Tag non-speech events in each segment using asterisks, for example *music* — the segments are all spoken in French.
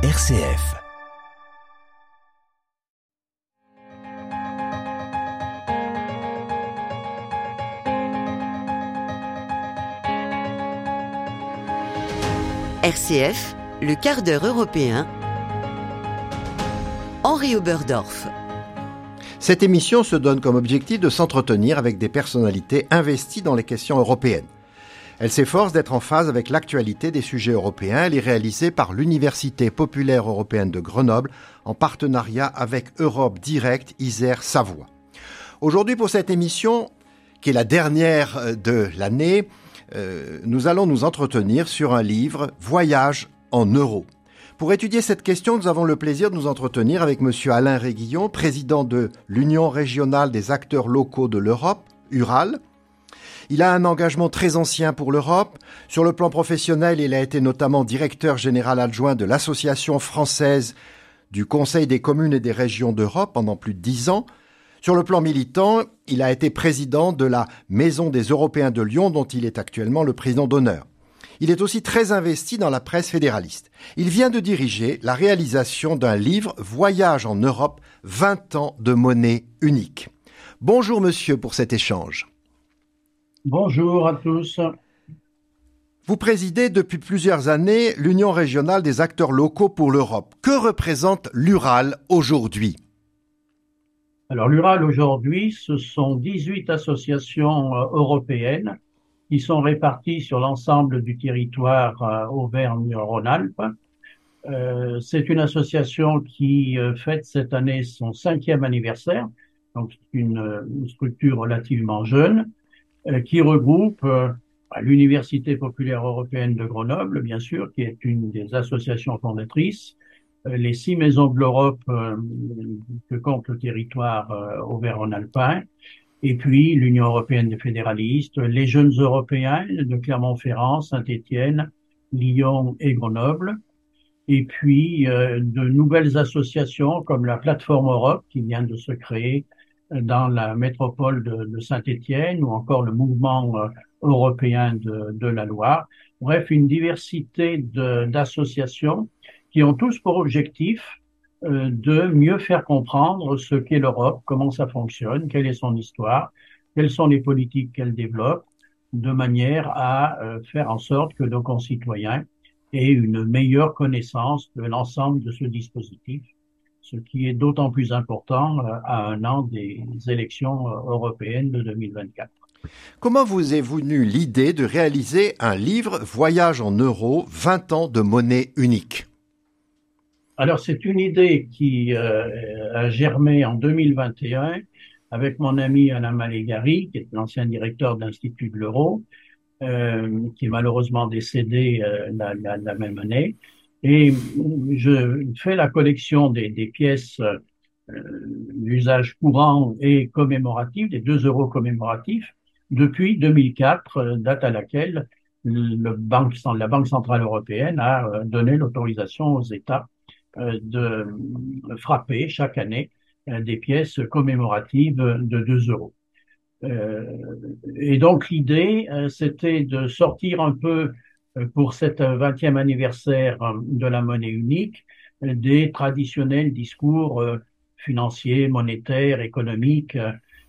RCF. RCF, le quart d'heure européen. Henri Oberdorf. Cette émission se donne comme objectif de s'entretenir avec des personnalités investies dans les questions européennes. Elle s'efforce d'être en phase avec l'actualité des sujets européens. Elle est réalisée par l'Université populaire européenne de Grenoble en partenariat avec Europe Direct Isère Savoie. Aujourd'hui pour cette émission, qui est la dernière euh, de l'année, euh, nous allons nous entretenir sur un livre Voyage en euros. Pour étudier cette question, nous avons le plaisir de nous entretenir avec M. Alain Réguillon, président de l'Union régionale des acteurs locaux de l'Europe, URAL, il a un engagement très ancien pour l'Europe. Sur le plan professionnel, il a été notamment directeur général adjoint de l'Association française du Conseil des communes et des régions d'Europe pendant plus de dix ans. Sur le plan militant, il a été président de la Maison des Européens de Lyon, dont il est actuellement le président d'honneur. Il est aussi très investi dans la presse fédéraliste. Il vient de diriger la réalisation d'un livre Voyage en Europe, 20 ans de monnaie unique. Bonjour monsieur pour cet échange. Bonjour à tous. Vous présidez depuis plusieurs années l'Union régionale des acteurs locaux pour l'Europe. Que représente l'URAL aujourd'hui? Alors l'URAL aujourd'hui, ce sont 18 associations euh, européennes qui sont réparties sur l'ensemble du territoire euh, Auvergne-Rhône-Alpes. Euh, c'est une association qui fête cette année son cinquième anniversaire, donc une, une structure relativement jeune. Euh, qui regroupe euh, l'Université populaire européenne de Grenoble, bien sûr, qui est une des associations fondatrices, euh, les six maisons de l'Europe que compte le territoire auvergne-alpin, et puis l'Union européenne des fédéralistes, les jeunes européens de Clermont-Ferrand, Saint-Étienne, Lyon et Grenoble, et puis de nouvelles associations comme la Plateforme Europe qui vient de se créer dans la métropole de, Saint-Étienne ou encore le mouvement euh, européen de, la Loire. Bref, une diversité d'associations qui ont tous pour objectif euh, de mieux faire comprendre ce qu'est l'Europe, comment ça fonctionne, quelle est son histoire, quelles sont les politiques qu'elle développe, de manière à euh, faire en sorte que nos concitoyens aient une meilleure connaissance de l'ensemble de ce dispositif ce qui est d'autant plus important euh, à un an des élections euh, européennes de 2024. Comment vous est venue l'idée de réaliser un livre Voyage en euros, 20 ans de monnaie unique? Alors c'est une idée qui euh, a germé en 2021 avec mon ami Alain Malégari, qui est l'ancien directeur de l'Institut de l'Euro, qui est malheureusement décédé la, la, même année. Et je fais la collection des, des pièces euh, d'usage courant et commémoratif, des deux euros commémoratifs, depuis 2004, euh, date à laquelle le banque, la Banque centrale européenne a euh, donné l'autorisation aux États de frapper chaque année des pièces commémoratives de 2 euros. Et donc l'idée, c'était de sortir un peu pour cet 20e euh, anniversaire euh, de la monnaie unique des traditionnels discours financiers, monétaires, économiques,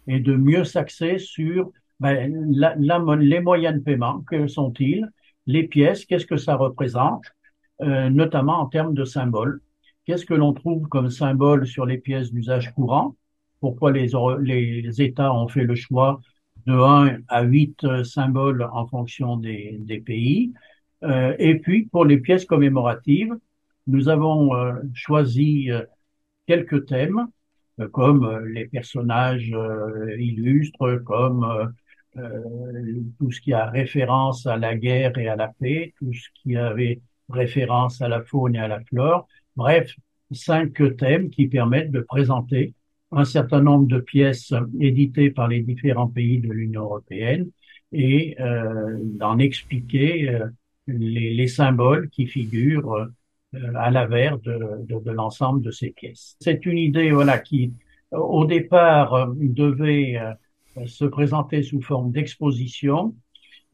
et de mieux s'axer sur ben, les moyens de paiement, que sont-ils, les pièces, qu'est-ce que ça représente, notamment en termes de symboles. Qu'est-ce que l'on trouve comme symbole sur les pièces d'usage courant? Pourquoi les, États ont fait le choix de 1 à 8 symboles en fonction des pays? Euh, et puis, pour les pièces commémoratives, nous avons euh, choisi euh, quelques thèmes, comme les personnages illustres, comme tout ce qui a référence à la guerre et à la paix, tout ce qui avait référence à la faune et à la flore. Bref, cinq thèmes qui permettent de présenter un certain nombre de pièces éditées par les différents pays de l'Union européenne et d'en expliquer les, les, symboles qui figurent euh, à l'avers de, de, de l'ensemble de ces pièces. C'est une idée voilà qui au départ euh, devait euh, se présenter sous forme d'exposition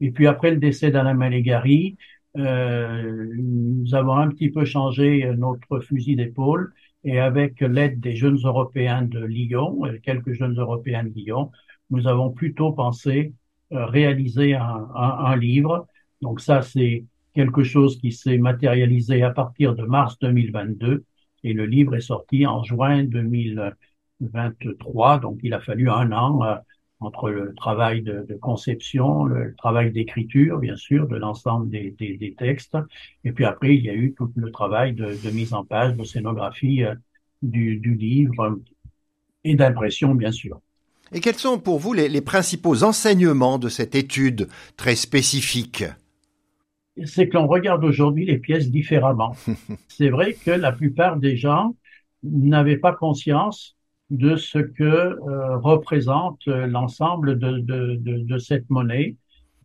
et puis après le décès d'Alain Malégari, euh, nous avons un petit peu changé notre fusil d'épaule et avec l'aide des jeunes Européens de Lyon, quelques jeunes Européens de Lyon, nous avons plutôt pensé réaliser un, un, un livre. Donc ça, c'est quelque chose qui s'est matérialisé à partir de mars 2022 et le livre est sorti en juin 2023. Donc il a fallu un an euh, entre le travail de, conception, le travail d'écriture, bien sûr, de l'ensemble des, textes. Et puis après, il y a eu tout le travail de, mise en page, de scénographie euh, du, livre et d'impression, bien sûr. Et quels sont pour vous les principaux enseignements de cette étude très spécifique? C'est que l'on regarde aujourd'hui les pièces différemment. *laughs* c'est vrai que la plupart des gens n'avaient pas conscience de ce que euh, représente l'ensemble de, de, de, de, cette monnaie.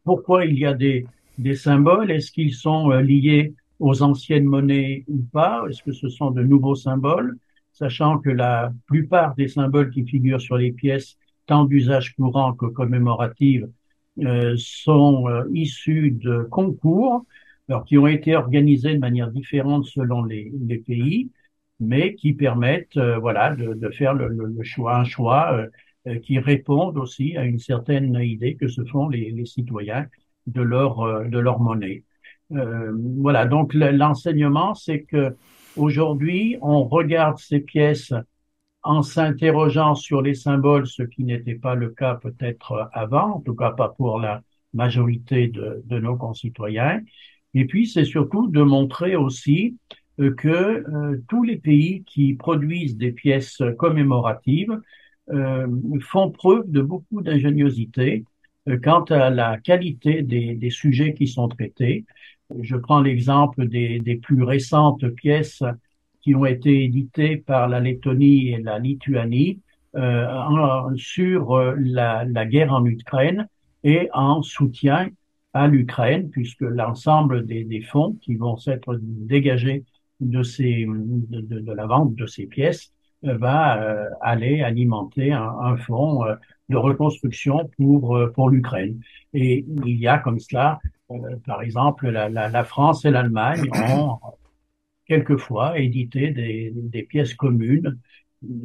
Pourquoi il y a des, des symboles? Est-ce qu'ils sont euh, liés aux anciennes monnaies ou pas? Est-ce que ce sont de nouveaux symboles? Sachant que la plupart des symboles qui figurent sur les pièces, tant d'usage courant que commémorative, euh, sont euh, issus de concours, alors qui ont été organisés de manière différente selon les, les pays, mais qui permettent, euh, voilà, de, de faire le, le, choix, un choix qui répond aussi à une certaine idée que se font les, les citoyens de leur de leur monnaie. voilà, donc l'enseignement, c'est que aujourd'hui, on regarde ces pièces en s'interrogeant sur les symboles, ce qui n'était pas le cas peut-être avant, en tout cas pas pour la majorité de, nos concitoyens. Et puis, c'est surtout de montrer aussi euh, que euh, tous les pays qui produisent des pièces commémoratives euh, font preuve de beaucoup d'ingéniosité quant à la qualité des, sujets qui sont traités. Je prends l'exemple des plus récentes pièces qui ont été édités par la Lettonie et la Lituanie euh, en, sur euh, la, la, guerre en Ukraine et en soutien à l'Ukraine, puisque l'ensemble des, des, fonds qui vont s'être dégagés de, ces, de, de, de, la vente de ces pièces euh, va euh, aller alimenter un, un fonds euh, de reconstruction pour, pour l'Ukraine. Et il y a comme cela, par exemple, la, la, la France et l'Allemagne *clears throat* ont quelquefois édité des, des pièces communes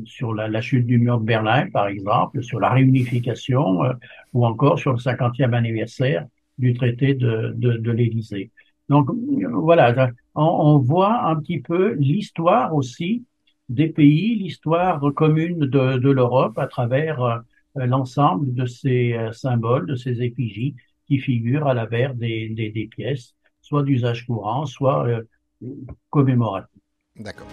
sur la, la, chute du mur de Berlin, par exemple, sur la réunification euh, ou encore sur le 50e anniversaire du traité de, de, l'Élysée. Donc voilà, on, voit un petit peu l'histoire aussi des pays, l'histoire commune de, l'Europe à travers euh, l'ensemble de ces euh, symboles, de ces effigies qui figurent à l'avers des, pièces, soit d'usage courant, soit euh, commémoratif. D'accord.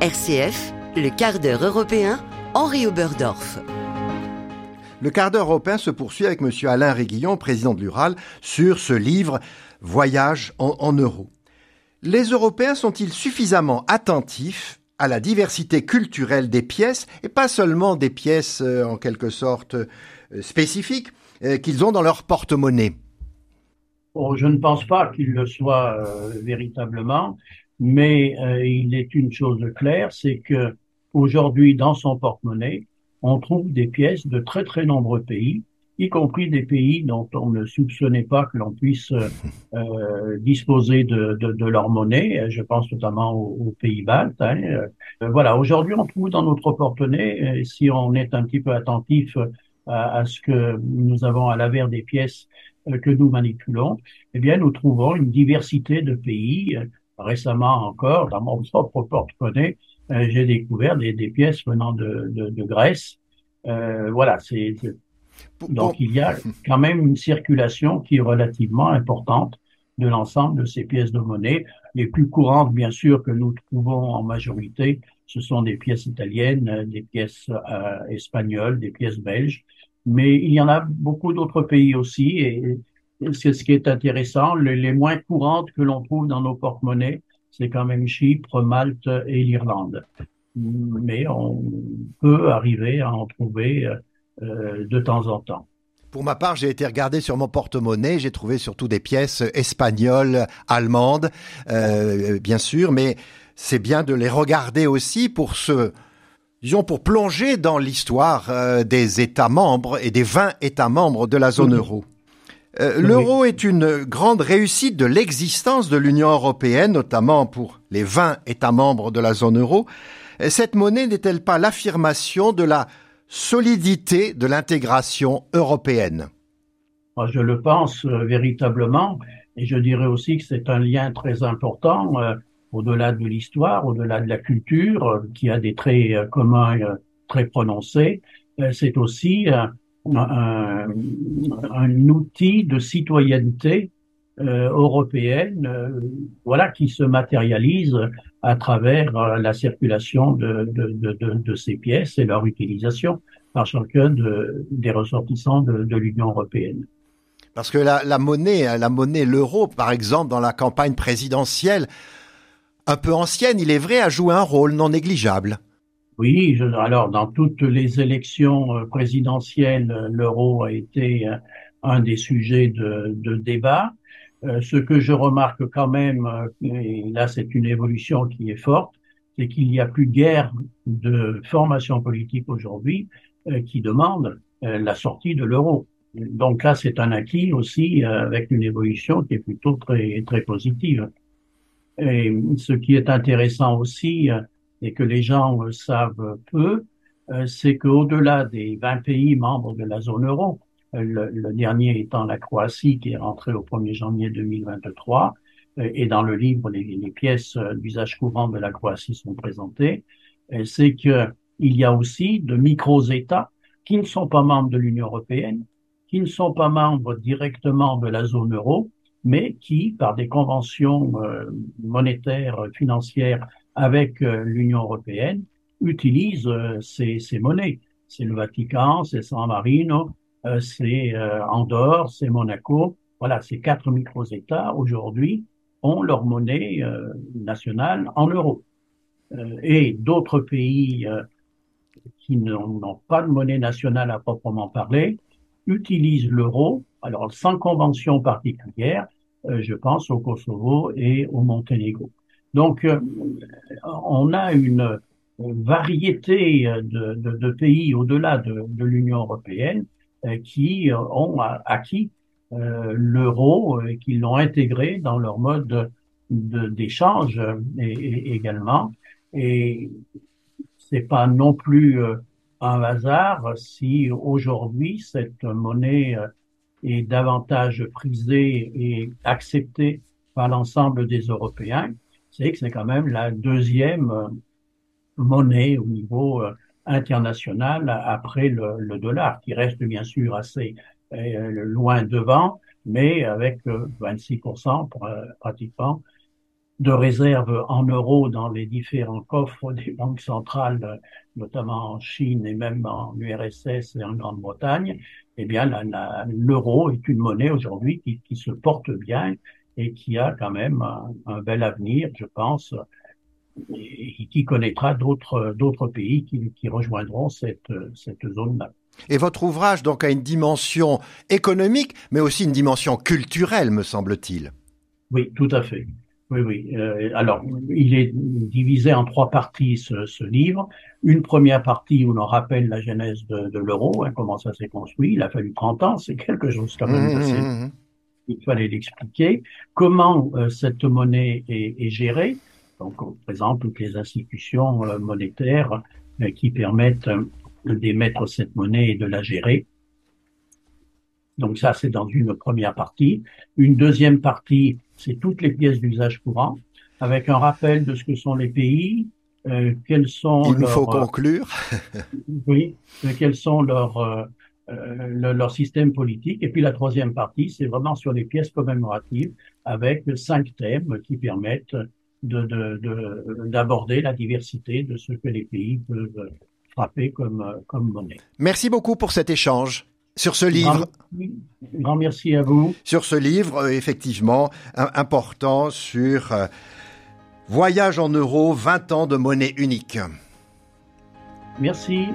RCF, le quart d'heure européen, Henri Oberdorf. Le quart d'heure européen se poursuit avec M. Alain Réguillon, président de l'URAL, sur ce livre Voyage en, en euros. Les Européens sont-ils suffisamment attentifs à la diversité culturelle des pièces, et pas seulement des pièces euh, en quelque sorte euh, spécifiques euh, qu'ils ont dans leur porte-monnaie. Oh, Je ne pense pas qu'il le soit véritablement, mais il est une chose claire, c'est que aujourd'hui, dans son porte-monnaie, on trouve des pièces de très très nombreux pays y compris des pays dont on ne soupçonnait pas que l'on puisse euh, *laughs* disposer de, de, de, leur monnaie. Je pense notamment aux, aux pays baltes. Hein. Euh, voilà, aujourd'hui, on trouve dans notre porte-monnaie, si on est un petit peu attentif à, à, ce que nous avons à l'avers des pièces euh, que nous manipulons, eh bien, nous trouvons une diversité de pays. Récemment encore, dans mon *laughs* propre porte-monnaie, euh, j'ai découvert des, des, pièces venant de, de, de Grèce. Euh, voilà, c'est donc il y a quand même une circulation qui est relativement importante de l'ensemble de ces pièces de monnaie. Les plus courantes, bien sûr, que nous trouvons en majorité, ce sont des pièces italiennes, des pièces euh, espagnoles, des pièces belges, mais il y en a beaucoup d'autres pays aussi, et c'est ce qui est intéressant. Les, les moins courantes que l'on trouve dans nos porte-monnaies, c'est quand même Chypre, Malte et l'Irlande. Mais on peut arriver à en trouver euh, de temps en temps. Pour ma part, j'ai été regardé sur mon porte-monnaie, j'ai trouvé surtout des pièces espagnoles, allemandes, euh, bien sûr, mais c'est bien de les regarder aussi pour se disons, pour plonger dans l'histoire euh, des États membres et des 20 États membres de la zone euro. Euh, l'euro est une grande réussite de l'existence de l'Union européenne, notamment pour les 20 États membres de la zone euro. Cette monnaie n'est-elle pas l'affirmation de la solidité de l'intégration européenne. Je le pense euh, véritablement, et je dirais aussi que c'est un lien très important au-delà de l'histoire, au-delà de la culture, euh, qui a des traits euh, communs euh, très prononcés, c'est aussi un, outil de citoyenneté européenne, voilà, qui se matérialise à travers la circulation de, de, de, de, ces pièces et leur utilisation par chacun de, des ressortissants de, l'Union européenne. Parce que la, la monnaie, la monnaie, l'euro, par exemple, dans la campagne présidentielle, un peu ancienne, il est vrai, a joué un rôle non négligeable. Oui, alors dans toutes les élections euh, présidentielles, euh, l'euro a été euh, un des sujets de, débat. Ce que je remarque quand même, et là c'est une évolution qui est forte, c'est qu'il n'y a plus guère de formation politique aujourd'hui qui demande la sortie de l'euro. Donc là, c'est un acquis aussi avec une évolution qui est plutôt très, très positive. Et ce qui est intéressant aussi, euh, et que les gens savent peu, euh, c'est qu'au-delà des 20 pays membres de la zone euro, euh, le, dernier étant la Croatie qui est rentrée au 1er janvier 2023, et dans le livre, les, les pièces d'usage courant de la Croatie sont présentées, c'est qu'il y a aussi de micro-États qui ne sont pas membres de l'Union européenne, qui ne sont pas membres directement de la zone euro, mais qui, par des conventions euh, monétaires, financières avec euh, l'Union européenne, utilisent euh, ces, ces, monnaies. C'est le Vatican, c'est San Marino, c'est Andorre, c'est Monaco. Voilà, ces quatre micro-États aujourd'hui ont leur monnaie nationale en euros. et d'autres pays qui n'ont pas de monnaie nationale à proprement parler utilisent l'euro alors, sans convention particulière, euh, je pense au Kosovo et au Monténégro. Donc, euh, on a une variété de, de, de pays au-delà de, de l'Union européenne euh, qui ont acquis l'euro et qui l'ont intégré dans leur mode d'échange également. Et c'est pas non plus un hasard si aujourd'hui cette monnaie est davantage prisé et accepté par l'ensemble des Européens, c'est que c'est quand même la deuxième euh, monnaie au niveau euh, international après le, dollar, qui reste bien sûr assez euh, loin devant, mais avec 26% pratiquement de réserves en euros dans les différents coffres des *laughs* banques centrales, notamment en Chine et même en URSS et en Grande-Bretagne, eh bien, l'euro est une monnaie aujourd'hui qui, qui, se porte bien et qui a quand même un, bel avenir, je pense, et qui connaîtra d'autres d'autres pays qui, qui, rejoindront cette, cette zone-là. Et votre ouvrage donc a une dimension économique, mais aussi une dimension culturelle, me semble-t-il. Oui, tout à fait. Oui, oui. Euh, alors, il est divisé en trois parties, ce, ce, livre. Une première partie où l'on rappelle la genèse de, de l'euro, hein, comment ça s'est construit. Il a fallu 30 ans, c'est quelque chose quand même. Mmh, mmh, mmh. Il fallait l'expliquer. Comment euh, cette monnaie est, est, gérée. Donc, on présente toutes les institutions euh, monétaires euh, qui permettent d'émettre cette monnaie et de la gérer. Donc ça, c'est dans une première partie. Une deuxième partie, c'est toutes les pièces d'usage courant, avec un rappel de ce que sont les pays, euh, quels sont Il nous faut conclure. *laughs* oui, euh, quels sont leurs euh, euh leur système politique. Et puis la troisième partie, c'est vraiment sur les pièces commémoratives, avec cinq thèmes qui permettent d'aborder de, de, la diversité de ce que les pays peuvent frapper comme, comme monnaie. Merci beaucoup pour cet échange sur ce livre. Grand, merci à vous. Sur ce livre, euh, effectivement, important sur euh, Voyage en euros, 20 ans de monnaie unique. Merci.